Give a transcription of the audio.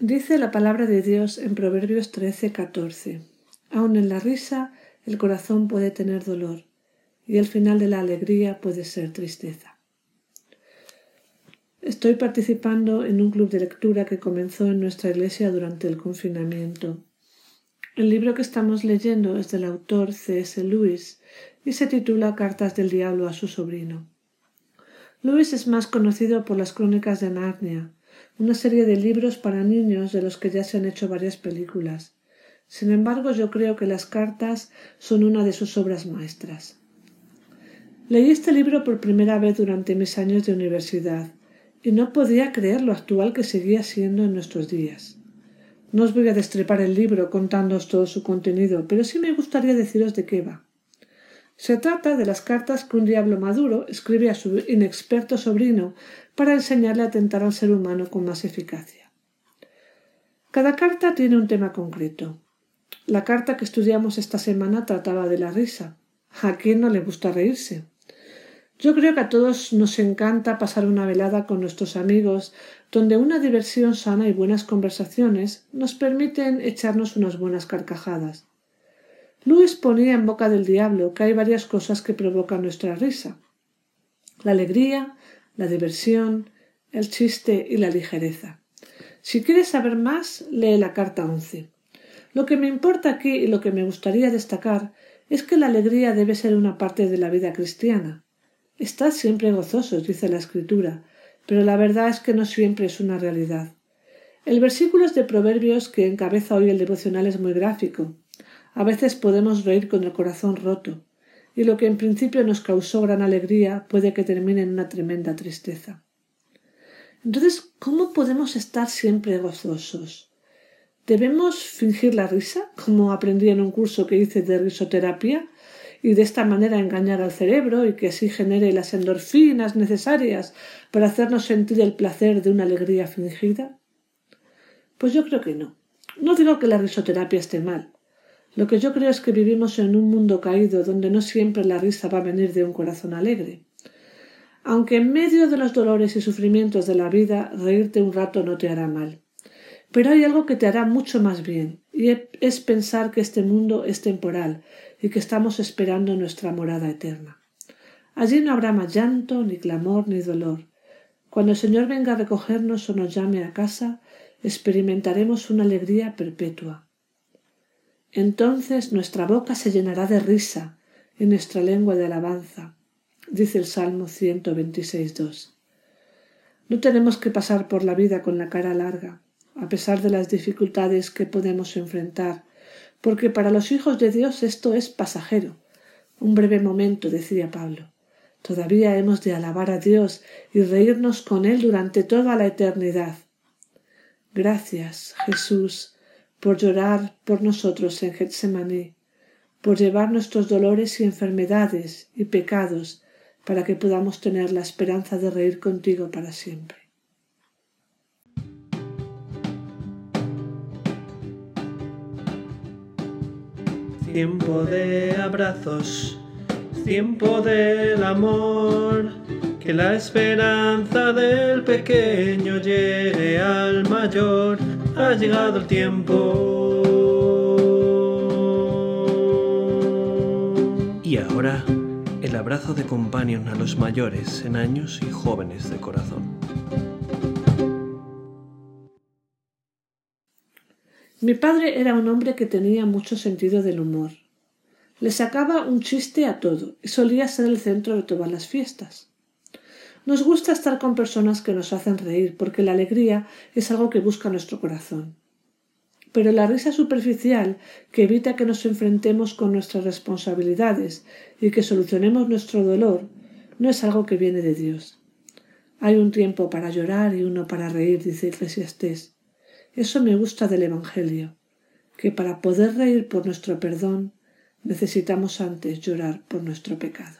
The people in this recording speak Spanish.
Dice la palabra de Dios en Proverbios 13, 14. Aun en la risa el corazón puede tener dolor y el final de la alegría puede ser tristeza. Estoy participando en un club de lectura que comenzó en nuestra iglesia durante el confinamiento. El libro que estamos leyendo es del autor C.S. Lewis y se titula Cartas del Diablo a su sobrino. Lewis es más conocido por las crónicas de Narnia, una serie de libros para niños de los que ya se han hecho varias películas. Sin embargo, yo creo que las cartas son una de sus obras maestras. Leí este libro por primera vez durante mis años de universidad y no podía creer lo actual que seguía siendo en nuestros días. No os voy a destrepar el libro contándoos todo su contenido, pero sí me gustaría deciros de qué va. Se trata de las cartas que un diablo maduro escribe a su inexperto sobrino para enseñarle a tentar al ser humano con más eficacia. Cada carta tiene un tema concreto. La carta que estudiamos esta semana trataba de la risa. ¿A quién no le gusta reírse? Yo creo que a todos nos encanta pasar una velada con nuestros amigos, donde una diversión sana y buenas conversaciones nos permiten echarnos unas buenas carcajadas. Luis ponía en boca del diablo que hay varias cosas que provocan nuestra risa. La alegría, la diversión, el chiste y la ligereza. Si quieres saber más, lee la carta once. Lo que me importa aquí y lo que me gustaría destacar es que la alegría debe ser una parte de la vida cristiana. Estad siempre gozosos, dice la Escritura, pero la verdad es que no siempre es una realidad. El versículo de Proverbios que encabeza hoy el devocional es muy gráfico. A veces podemos reír con el corazón roto, y lo que en principio nos causó gran alegría puede que termine en una tremenda tristeza. Entonces, ¿cómo podemos estar siempre gozosos? ¿Debemos fingir la risa, como aprendí en un curso que hice de risoterapia, y de esta manera engañar al cerebro y que así genere las endorfinas necesarias para hacernos sentir el placer de una alegría fingida? Pues yo creo que no. No digo que la risoterapia esté mal, lo que yo creo es que vivimos en un mundo caído donde no siempre la risa va a venir de un corazón alegre. Aunque en medio de los dolores y sufrimientos de la vida reírte un rato no te hará mal. Pero hay algo que te hará mucho más bien, y es pensar que este mundo es temporal y que estamos esperando nuestra morada eterna. Allí no habrá más llanto, ni clamor, ni dolor. Cuando el Señor venga a recogernos o nos llame a casa, experimentaremos una alegría perpetua. Entonces nuestra boca se llenará de risa y nuestra lengua de alabanza, dice el Salmo 126.2. No tenemos que pasar por la vida con la cara larga, a pesar de las dificultades que podemos enfrentar, porque para los hijos de Dios esto es pasajero. Un breve momento, decía Pablo. Todavía hemos de alabar a Dios y reírnos con Él durante toda la eternidad. Gracias, Jesús, por llorar por nosotros en Getsemaní, por llevar nuestros dolores y enfermedades y pecados para que podamos tener la esperanza de reír contigo para siempre. Tiempo de abrazos, tiempo del amor, que la esperanza del pequeño llegue al mayor ha llegado el tiempo. Y ahora, el abrazo de companion a los mayores en años y jóvenes de corazón. Mi padre era un hombre que tenía mucho sentido del humor. Le sacaba un chiste a todo y solía ser el centro de todas las fiestas. Nos gusta estar con personas que nos hacen reír, porque la alegría es algo que busca nuestro corazón. Pero la risa superficial, que evita que nos enfrentemos con nuestras responsabilidades y que solucionemos nuestro dolor, no es algo que viene de Dios. Hay un tiempo para llorar y uno para reír, dice Eclesiastés. Eso me gusta del Evangelio, que para poder reír por nuestro perdón necesitamos antes llorar por nuestro pecado.